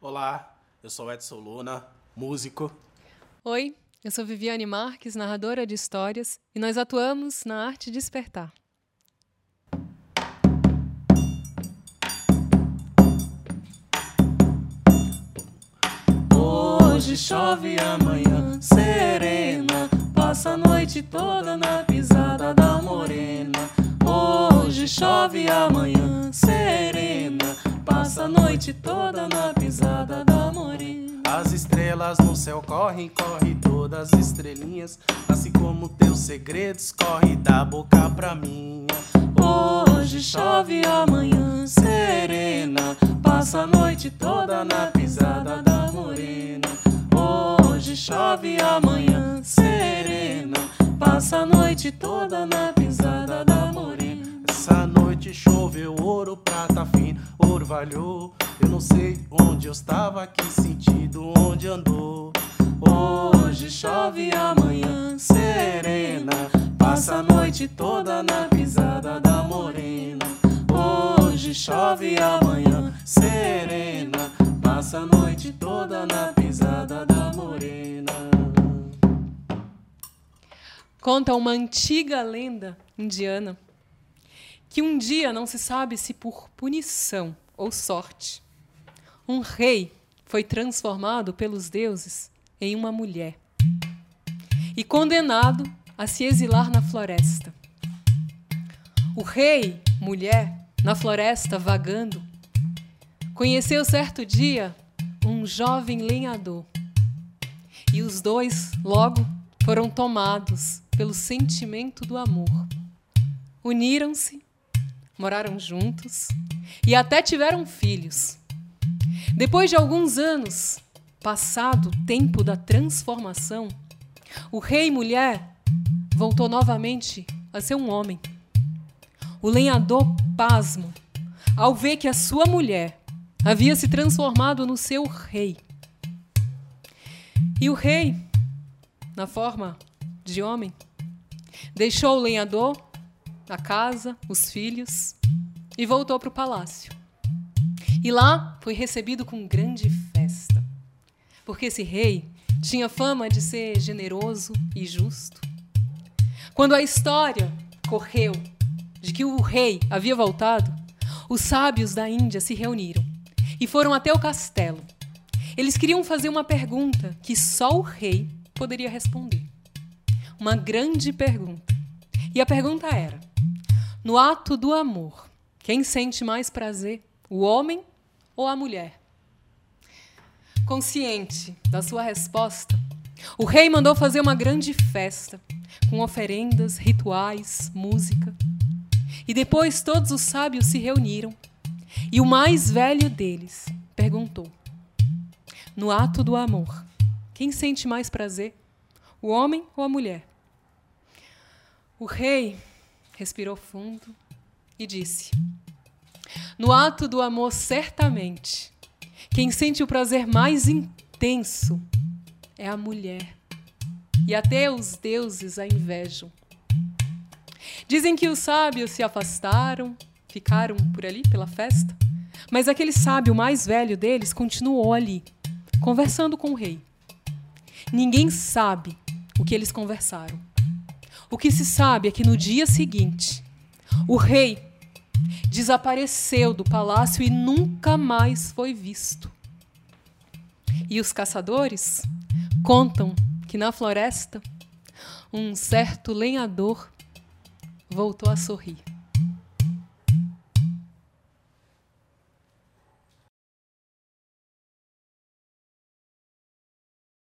Olá, eu sou Edson Luna, músico. Oi, eu sou Viviane Marques, narradora de histórias, e nós atuamos na arte despertar. Hoje chove amanhã serena, passa a noite toda na pisada da morena. Hoje chove amanhã serena, passa a noite toda na pisada da morena. As estrelas no céu correm, corre todas as estrelinhas, assim como teus segredos corre da boca pra minha. Hoje chove amanhã serena, passa a noite toda na pisada da morena. Hoje chove amanhã serena, passa a noite toda na pisada da morena. Essa noite choveu ouro, prata fino, orvalhou. Eu não sei onde eu estava, que sentido onde andou. Hoje chove amanhã serena, passa a noite toda na pisada da morena. Hoje chove amanhã serena, passa a noite toda na pisada da morena. Conta uma antiga lenda indiana que um dia, não se sabe se por punição ou sorte, um rei foi transformado pelos deuses em uma mulher e condenado a se exilar na floresta. O rei, mulher, na floresta vagando, conheceu certo dia um jovem lenhador. E os dois logo foram tomados pelo sentimento do amor. Uniram-se, moraram juntos e até tiveram filhos. Depois de alguns anos, passado o tempo da transformação, o rei mulher voltou novamente a ser um homem. O lenhador pasmo ao ver que a sua mulher havia se transformado no seu rei. E o rei, na forma de homem, deixou o lenhador, a casa, os filhos e voltou para o palácio. E lá foi recebido com grande festa, porque esse rei tinha fama de ser generoso e justo. Quando a história correu de que o rei havia voltado, os sábios da Índia se reuniram e foram até o castelo. Eles queriam fazer uma pergunta que só o rei poderia responder. Uma grande pergunta. E a pergunta era: no ato do amor, quem sente mais prazer, o homem ou a mulher? Consciente da sua resposta, o rei mandou fazer uma grande festa, com oferendas, rituais, música. E depois todos os sábios se reuniram, e o mais velho deles perguntou: No ato do amor, quem sente mais prazer, o homem ou a mulher? O rei respirou fundo e disse: No ato do amor, certamente, quem sente o prazer mais intenso é a mulher. E até os deuses a invejam. Dizem que os sábios se afastaram, ficaram por ali pela festa, mas aquele sábio mais velho deles continuou ali, conversando com o rei. Ninguém sabe o que eles conversaram. O que se sabe é que no dia seguinte, o rei desapareceu do palácio e nunca mais foi visto. E os caçadores contam que na floresta um certo lenhador voltou a sorrir.